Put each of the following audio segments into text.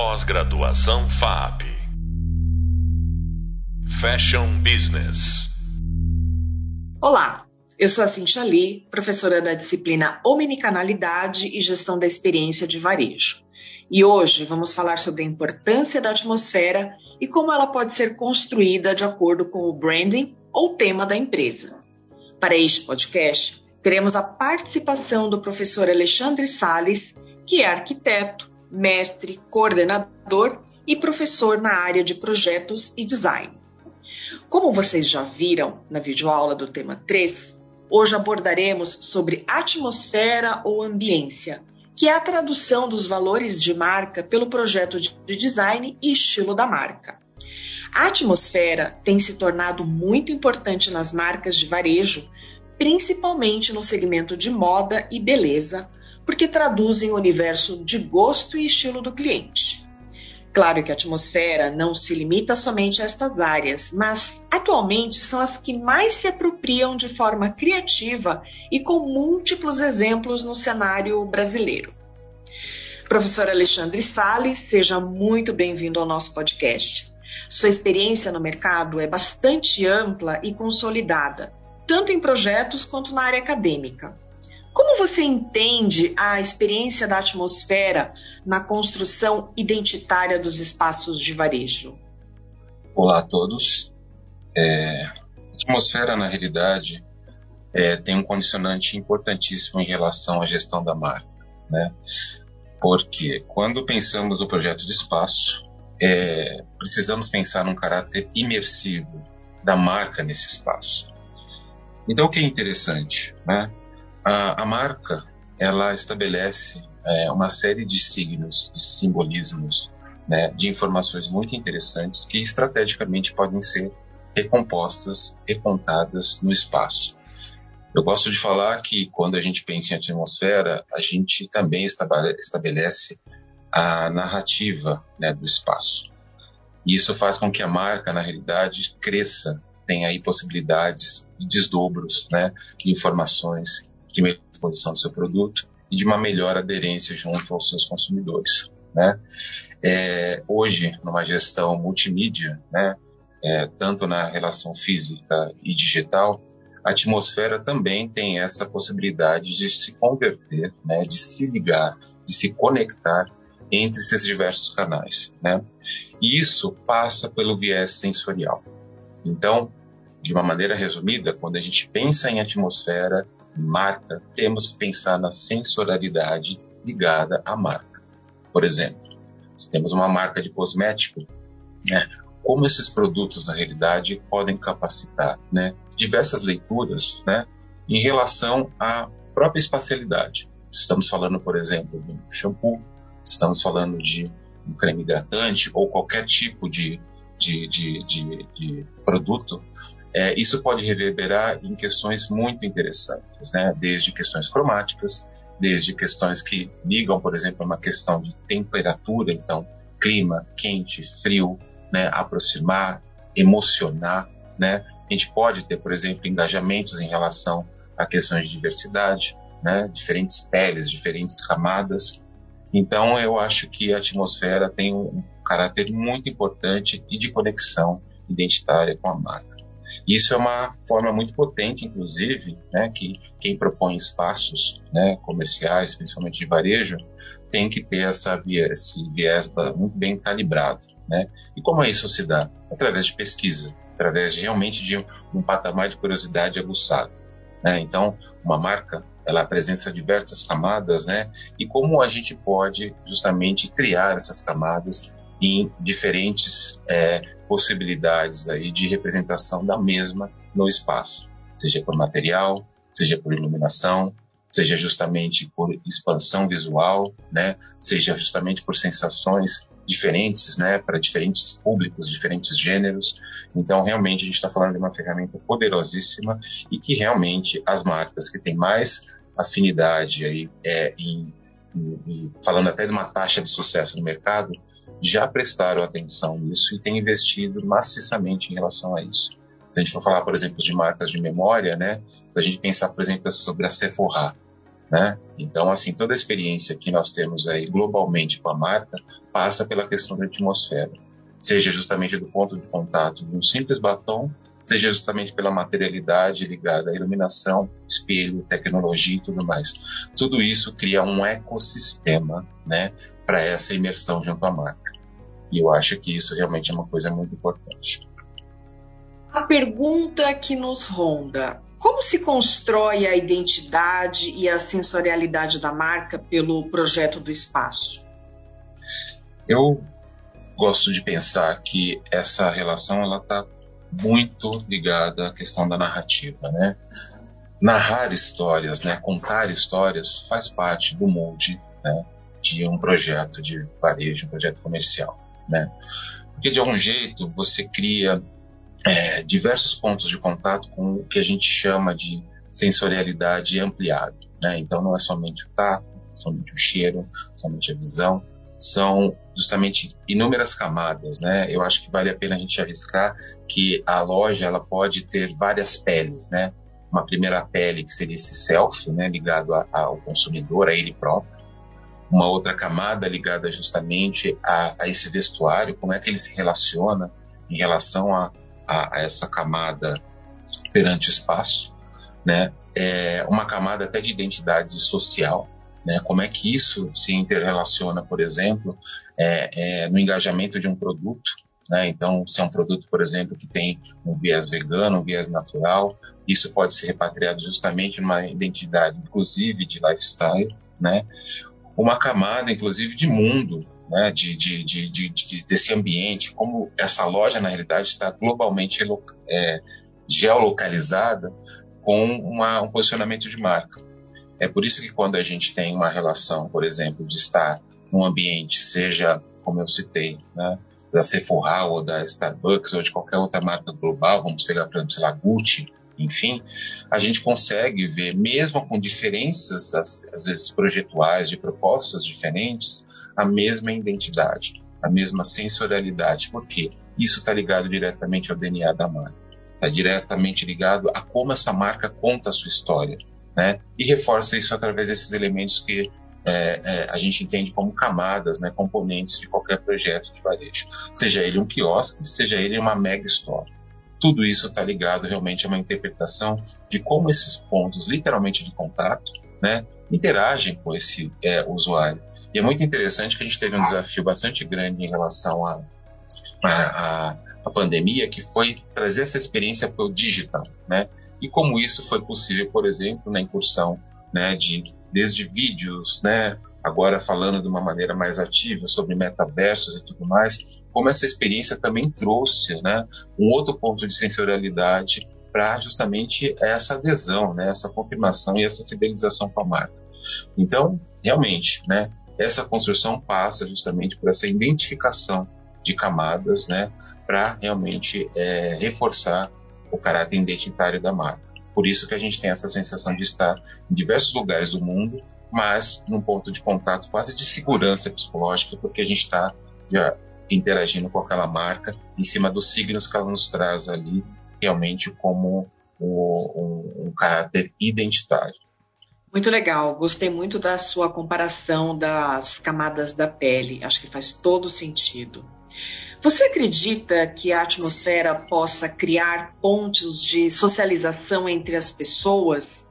Pós-graduação FAP. Fashion Business. Olá, eu sou a Cintia Lee, professora da disciplina Omnicanalidade e Gestão da Experiência de Varejo. E hoje vamos falar sobre a importância da atmosfera e como ela pode ser construída de acordo com o branding ou tema da empresa. Para este podcast, teremos a participação do professor Alexandre Sales, que é arquiteto, mestre, coordenador e professor na área de projetos e design. Como vocês já viram na videoaula do tema 3, hoje abordaremos sobre atmosfera ou ambiência, que é a tradução dos valores de marca pelo projeto de design e estilo da marca. A atmosfera tem se tornado muito importante nas marcas de varejo, principalmente no segmento de moda e beleza, porque traduzem o universo de gosto e estilo do cliente. Claro que a atmosfera não se limita somente a estas áreas, mas atualmente são as que mais se apropriam de forma criativa e com múltiplos exemplos no cenário brasileiro. Professor Alexandre Sales, seja muito bem-vindo ao nosso podcast. Sua experiência no mercado é bastante ampla e consolidada, tanto em projetos quanto na área acadêmica. Como você entende a experiência da atmosfera na construção identitária dos espaços de varejo? Olá a todos. É, a atmosfera, na realidade, é, tem um condicionante importantíssimo em relação à gestão da marca. Né? Porque quando pensamos no projeto de espaço, é, precisamos pensar num caráter imersivo da marca nesse espaço. Então, o que é interessante? Né? A, a marca ela estabelece é, uma série de signos, de simbolismos, né, de informações muito interessantes que estrategicamente podem ser recompostas, recontadas no espaço. Eu gosto de falar que quando a gente pensa em atmosfera, a gente também estabelece a narrativa né, do espaço. E isso faz com que a marca, na realidade, cresça, tenha aí possibilidades de desdobros, né, de informações, de melhor exposição do seu produto e de uma melhor aderência junto aos seus consumidores. Né? É, hoje, numa gestão multimídia, né, é, tanto na relação física e digital, a atmosfera também tem essa possibilidade de se converter, né, de se ligar, de se conectar entre esses diversos canais. Né? E isso passa pelo viés sensorial. Então, de uma maneira resumida, quando a gente pensa em atmosfera, marca, temos que pensar na sensorialidade ligada à marca. Por exemplo, se temos uma marca de cosmético, né, como esses produtos na realidade podem capacitar né, diversas leituras né, em relação à própria espacialidade. Estamos falando, por exemplo, de um shampoo, estamos falando de um creme hidratante ou qualquer tipo de, de, de, de, de produto é, isso pode reverberar em questões muito interessantes, né? desde questões cromáticas, desde questões que ligam, por exemplo, a uma questão de temperatura, então clima, quente, frio, né? aproximar, emocionar. Né? A gente pode ter, por exemplo, engajamentos em relação a questões de diversidade, né? diferentes peles, diferentes camadas. Então, eu acho que a atmosfera tem um caráter muito importante e de conexão identitária com a marca. Isso é uma forma muito potente, inclusive, né, que quem propõe espaços né, comerciais, principalmente de varejo, tem que ter essa esse viés muito bem calibrado. Né? E como é isso se dá? Através de pesquisa, através de, realmente de um patamar de curiosidade aguçado. Né? Então, uma marca ela apresenta diversas camadas, né? E como a gente pode justamente triar essas camadas em diferentes é, possibilidades aí de representação da mesma no espaço, seja por material, seja por iluminação, seja justamente por expansão visual, né, seja justamente por sensações diferentes, né, para diferentes públicos, diferentes gêneros. Então, realmente, a gente está falando de uma ferramenta poderosíssima e que realmente as marcas que têm mais afinidade aí, é, em, em, em, falando até de uma taxa de sucesso no mercado, já prestaram atenção nisso e têm investido maciçamente em relação a isso. Se a gente for falar, por exemplo, de marcas de memória, né? Se a gente pensar, por exemplo, sobre a Sephora, Né? Então, assim, toda a experiência que nós temos aí globalmente com a marca passa pela questão da atmosfera, seja justamente do ponto de contato de um simples batom, seja justamente pela materialidade ligada à iluminação, espelho, tecnologia e tudo mais. Tudo isso cria um ecossistema, né, para essa imersão junto à marca. E eu acho que isso realmente é uma coisa muito importante. A pergunta que nos ronda: como se constrói a identidade e a sensorialidade da marca pelo projeto do espaço? Eu gosto de pensar que essa relação ela está muito ligada à questão da narrativa, né? Narrar histórias, né? Contar histórias faz parte do molde, né? De um projeto de varejo, um projeto comercial, né? Porque de algum jeito você cria é, diversos pontos de contato com o que a gente chama de sensorialidade ampliada. Né? Então não é somente o tato, somente o cheiro, somente a visão, são justamente inúmeras camadas, né? Eu acho que vale a pena a gente arriscar que a loja ela pode ter várias peles, né? Uma primeira pele que seria esse self, né, ligado a, ao consumidor, a ele próprio. Uma outra camada ligada justamente a, a esse vestuário, como é que ele se relaciona em relação a, a, a essa camada perante o espaço, né? É uma camada até de identidade social, né? Como é que isso se interrelaciona, por exemplo, é, é, no engajamento de um produto, né? Então, se é um produto, por exemplo, que tem um viés vegano, um viés natural, isso pode ser repatriado justamente numa identidade, inclusive de lifestyle, né? Uma camada, inclusive, de mundo, né, de, de, de, de, desse ambiente, como essa loja, na realidade, está globalmente é, geolocalizada com uma, um posicionamento de marca. É por isso que quando a gente tem uma relação, por exemplo, de estar num ambiente, seja, como eu citei, né, da Sephora ou da Starbucks ou de qualquer outra marca global, vamos pegar, por exemplo, sei lá, Gucci, enfim, a gente consegue ver, mesmo com diferenças, às, vezes projetuais, de propostas diferentes, a mesma identidade, a mesma sensorialidade. Por quê? Isso está ligado diretamente ao DNA da marca. Está diretamente ligado a como essa marca conta a sua história. Né? E reforça isso através desses elementos que é, é, a gente entende como camadas, né, componentes de qualquer projeto de varejo. Seja ele um quiosque, seja ele uma mega store. Tudo isso está ligado realmente a uma interpretação de como esses pontos, literalmente de contato, né, interagem com esse é, usuário. E é muito interessante que a gente teve um desafio bastante grande em relação à a, a, a, pandemia, que foi trazer essa experiência para o digital, né? E como isso foi possível, por exemplo, na incursão, né, de desde vídeos, né, agora falando de uma maneira mais ativa sobre metaversos e tudo mais, como essa experiência também trouxe, né, um outro ponto de sensorialidade para justamente essa adesão, né, essa confirmação e essa fidelização com a marca. Então, realmente, né, essa construção passa justamente por essa identificação de camadas, né, para realmente é, reforçar o caráter identitário da marca. Por isso que a gente tem essa sensação de estar em diversos lugares do mundo, mas num ponto de contato quase de segurança psicológica, porque a gente está interagindo com aquela marca em cima dos signos que ela nos traz ali, realmente como um, um, um caráter identitário. Muito legal, gostei muito da sua comparação das camadas da pele, acho que faz todo sentido. Você acredita que a atmosfera possa criar pontos de socialização entre as pessoas?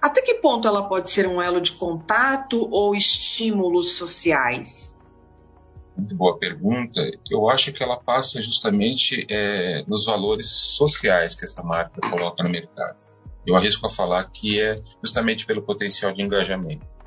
Até que ponto ela pode ser um elo de contato ou estímulos sociais? Muito boa pergunta. Eu acho que ela passa justamente é, nos valores sociais que essa marca coloca no mercado eu arrisco a falar que é justamente pelo potencial de engajamento.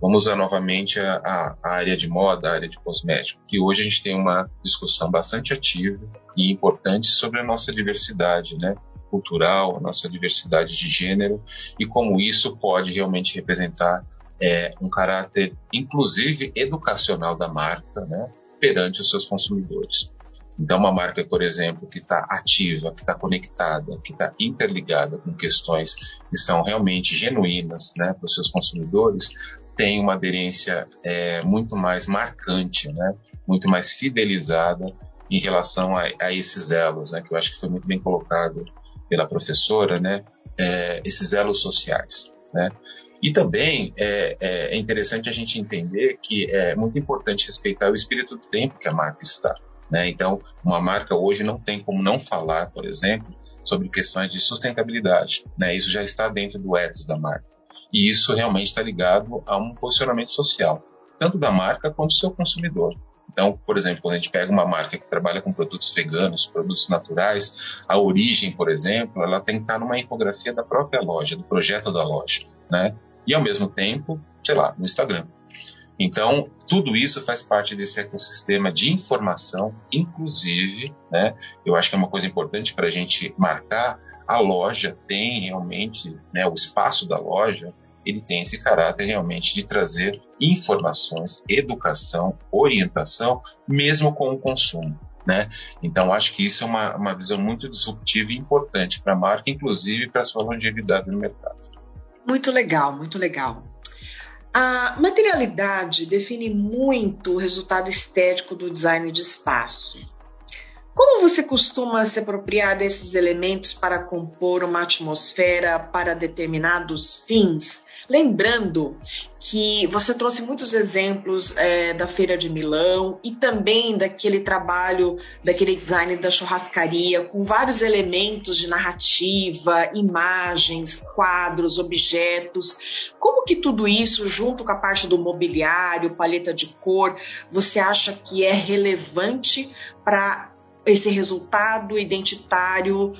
Vamos usar novamente a, a, área de moda, a área de cosmético, que hoje a gente tem uma discussão bastante ativa e importante sobre a nossa diversidade, né? cultural, a nossa diversidade de gênero e como isso pode realmente representar é, um caráter, inclusive educacional da marca, né, perante os seus consumidores. Então, uma marca, por exemplo, que está ativa, que está conectada, que está interligada com questões que são realmente genuínas né, para os seus consumidores, tem uma aderência é, muito mais marcante, né, muito mais fidelizada em relação a, a esses elos, né, que eu acho que foi muito bem colocado pela professora, né, é, esses elos sociais. né? E também é, é, interessante a gente entender que é muito importante respeitar o espírito do tempo que a marca está. Né? Então, uma marca hoje não tem como não falar, por exemplo, sobre questões de sustentabilidade. Né? Isso já está dentro do ethos da marca. E isso realmente está ligado a um posicionamento social, tanto da marca quanto do seu consumidor. Então, por exemplo, quando a gente pega uma marca que trabalha com produtos veganos, produtos naturais, a origem, por exemplo, ela tem que estar numa infografia da própria loja, do projeto da loja, né? E ao mesmo tempo, sei lá, no Instagram. Então, tudo isso faz parte desse ecossistema de informação, inclusive, né? Eu acho que é uma coisa importante para a gente marcar. A loja tem realmente, né? O espaço da loja, ele tem esse caráter realmente de trazer informações, educação, orientação, mesmo com o consumo. Né? Então, acho que isso é uma, uma visão muito disruptiva e importante para a marca, inclusive para a sua longevidade no mercado. Muito legal, muito legal. A materialidade define muito o resultado estético do design de espaço. Como você costuma se apropriar desses elementos para compor uma atmosfera para determinados fins? Lembrando que você trouxe muitos exemplos é, da Feira de Milão e também daquele trabalho, daquele design da churrascaria, com vários elementos de narrativa, imagens, quadros, objetos. Como que tudo isso, junto com a parte do mobiliário, paleta de cor, você acha que é relevante para esse resultado identitário uh,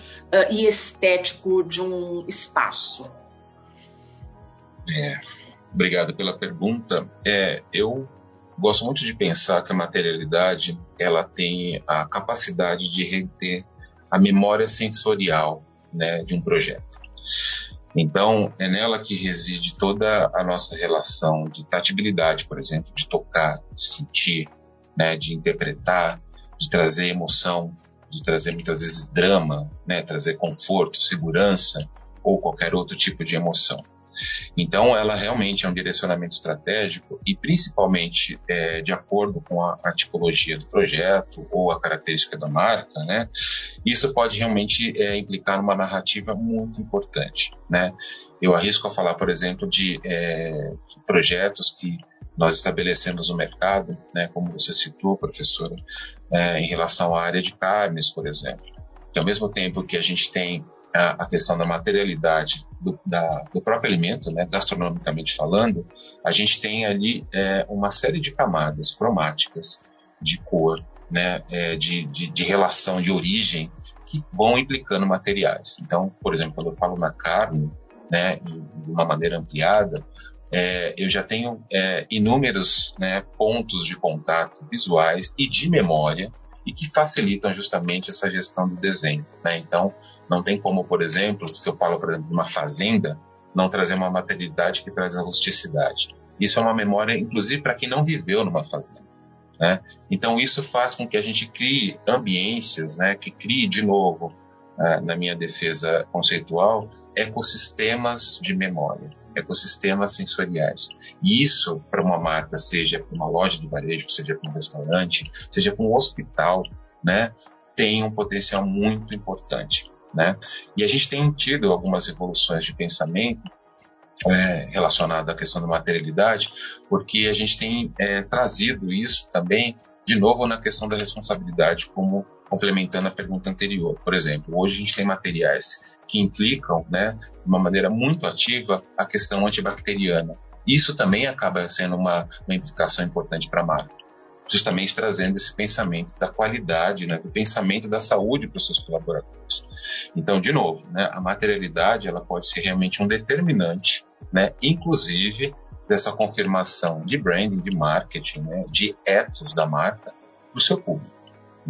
e estético de um espaço? É, obrigado pela pergunta. É, eu gosto muito de pensar que a materialidade ela tem a capacidade de reter a memória sensorial né, de um projeto. Então, é nela que reside toda a nossa relação de tatibilidade, por exemplo, de tocar, de sentir, né, de interpretar, de trazer emoção, de trazer muitas vezes drama, né, trazer conforto, segurança ou qualquer outro tipo de emoção. Então, ela realmente é um direcionamento estratégico e, principalmente, é, de acordo com a, a, tipologia do projeto ou a característica da marca, né? Isso pode realmente é, implicar numa narrativa muito importante, né? Eu arrisco a falar, por exemplo, de, é, projetos que nós estabelecemos no mercado, né, como você citou, professora, é, em relação à área de carnes, por exemplo. Que ao mesmo tempo que a gente tem a, a questão da materialidade do, da, do, próprio alimento, né, gastronomicamente falando, a gente tem ali é, uma série de camadas cromáticas de cor, né, é, de, de, de, relação de origem que vão implicando materiais. Então, por exemplo, quando eu falo na carne, né, de uma maneira ampliada, é, eu já tenho é, inúmeros né, pontos de contato visuais e de memória e que facilitam justamente essa gestão do desenho. Né? Então, não tem como, por exemplo, se eu falo, por exemplo, de uma fazenda, não trazer uma materialidade que traz a rusticidade. Isso é uma memória, inclusive, para quem não viveu numa fazenda. Né? Então, isso faz com que a gente crie ambiências, né, que crie, de novo, uh, na minha defesa conceitual, ecossistemas de memória ecossistemas sensoriais. E isso, para uma marca, seja para uma loja de varejo, seja para um restaurante, seja para um hospital, né, tem um potencial muito importante. Né? E a gente tem tido algumas evoluções de pensamento é, relacionado à questão da materialidade, porque a gente tem é, trazido isso também, de novo, na questão da responsabilidade como complementando a pergunta anterior. Por exemplo, hoje a gente tem materiais que implicam, né, de uma maneira muito ativa, a questão antibacteriana. Isso também acaba sendo uma, uma implicação importante para a marca, justamente trazendo esse pensamento da qualidade, né, do pensamento da saúde para os seus colaboradores. Então, de novo, né, a materialidade ela pode ser realmente um determinante, né, inclusive dessa confirmação de branding, de marketing, né, de ethos da marca para o seu público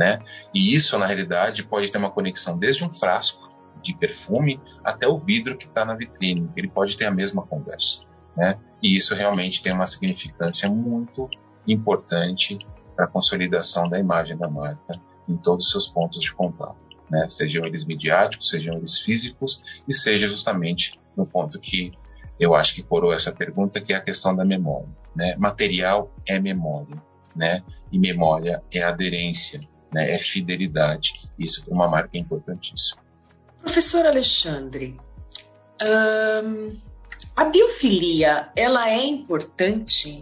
né? E isso, na realidade, pode ter uma conexão desde um frasco de perfume até o vidro que está na vitrine. Ele pode ter a mesma conversa, né? E isso realmente tem uma significância muito importante para a consolidação da imagem da marca em todos os seus pontos de contato, né? Sejam eles midiáticos, sejam eles físicos e seja justamente no ponto que eu acho que coroa essa pergunta, que é a questão da memória, né? Material é memória, né? E memória é aderência, né, é fidelidade. Isso para uma marca é importantíssimo. Professor Alexandre, hum, A biofilia, ela é importante?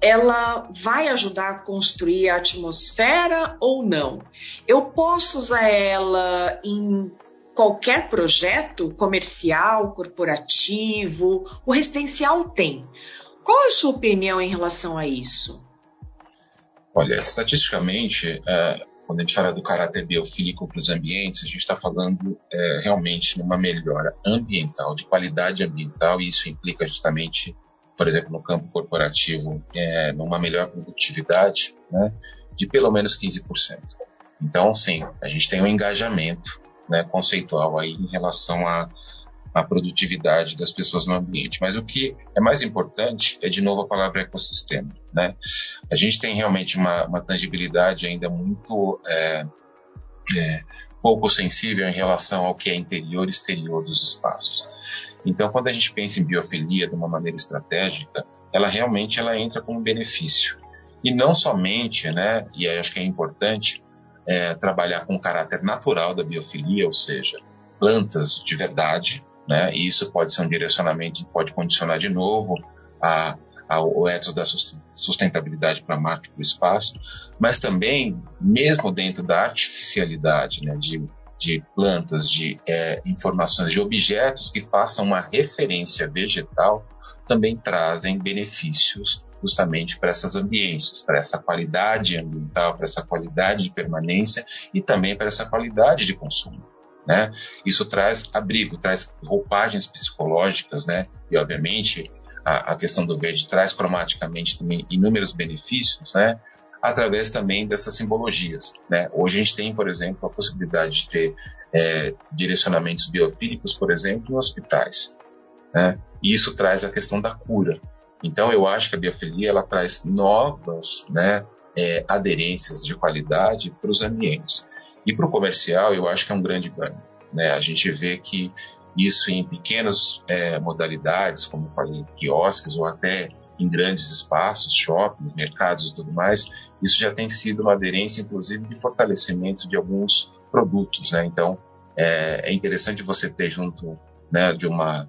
Ela vai ajudar a construir a atmosfera ou não? Eu posso usar ela em qualquer projeto comercial, corporativo, o residencial tem. Qual é a sua opinião em relação a isso? Olha, estatisticamente, é, quando a gente fala do caráter biofílico para os ambientes, a gente está falando é, realmente numa melhora ambiental, de qualidade ambiental, e isso implica justamente, por exemplo, no campo corporativo, é, numa melhor produtividade né, de pelo menos 15%. Então, sim, a gente tem um engajamento né, conceitual aí em relação a a produtividade das pessoas no ambiente. Mas o que é mais importante é, de novo, a palavra ecossistema. Né? A gente tem realmente uma, uma tangibilidade ainda muito é, é, pouco sensível em relação ao que é interior e exterior dos espaços. Então, quando a gente pensa em biofilia de uma maneira estratégica, ela realmente ela entra como benefício. E não somente, né, e aí acho que é importante, é, trabalhar com o caráter natural da biofilia, ou seja, plantas de verdade, né? E isso pode ser um direcionamento, pode condicionar de novo a, ao ethos da sustentabilidade para a marca e para o espaço, mas também, mesmo dentro da artificialidade, né, de, de plantas, de é, informações, de objetos que façam uma referência vegetal, também trazem benefícios justamente para esses ambientes, para essa qualidade ambiental, para essa qualidade de permanência e também para essa qualidade de consumo. Né? Isso traz abrigo, traz roupagens psicológicas, né? E obviamente a, a, questão do verde traz cromaticamente também inúmeros benefícios, né? Através também dessas simbologias, né? Hoje a gente tem, por exemplo, a possibilidade de ter é, direcionamentos biofílicos, por exemplo, em hospitais, né? E isso traz a questão da cura. Então eu acho que a biofilia ela traz novas, né? É, aderências de qualidade para os ambientes. E para o comercial, eu acho que é um grande ganho. Né? A gente vê que isso em pequenas é, modalidades, como eu falei, quiosques ou até em grandes espaços, shoppings, mercados e tudo mais, isso já tem sido uma aderência, inclusive, de fortalecimento de alguns produtos. Né? Então, é, é interessante você ter junto né, de uma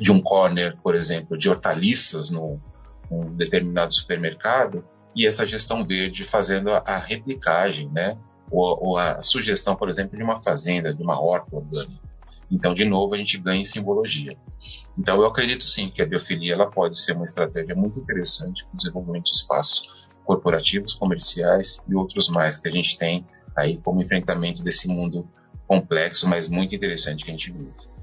de um corner, por exemplo, de hortaliças no um determinado supermercado e essa gestão verde fazendo a, a replicagem, né, ou, ou a sugestão, por exemplo, de uma fazenda, de uma horta orgânica. Então, de novo, a gente ganha em simbologia. Então, eu acredito sim que a biofilia ela pode ser uma estratégia muito interessante para o desenvolvimento de espaços corporativos, comerciais e outros mais que a gente tem aí como enfrentamento desse mundo complexo, mas muito interessante que a gente vive.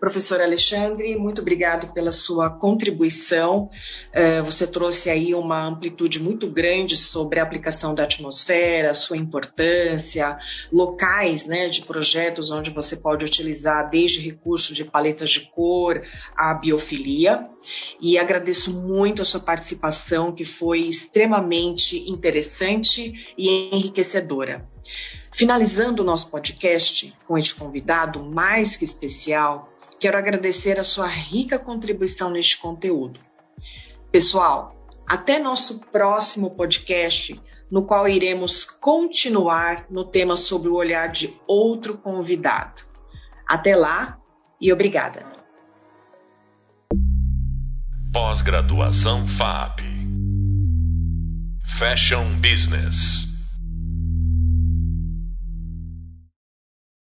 Professor Alexandre, muito obrigado pela sua contribuição. É, você trouxe aí uma amplitude muito grande sobre a aplicação da atmosfera, sua importância, locais né, de projetos onde você pode utilizar desde recursos de paletas de cor a biofilia. E agradeço muito a sua participação, que foi extremamente interessante e enriquecedora. Finalizando o nosso podcast com este convidado mais que especial, Quero agradecer a sua rica contribuição neste conteúdo. Pessoal, até nosso próximo podcast, no qual iremos continuar no tema sobre o olhar de outro convidado. Até lá e obrigada. Pós-graduação FAP Fashion Business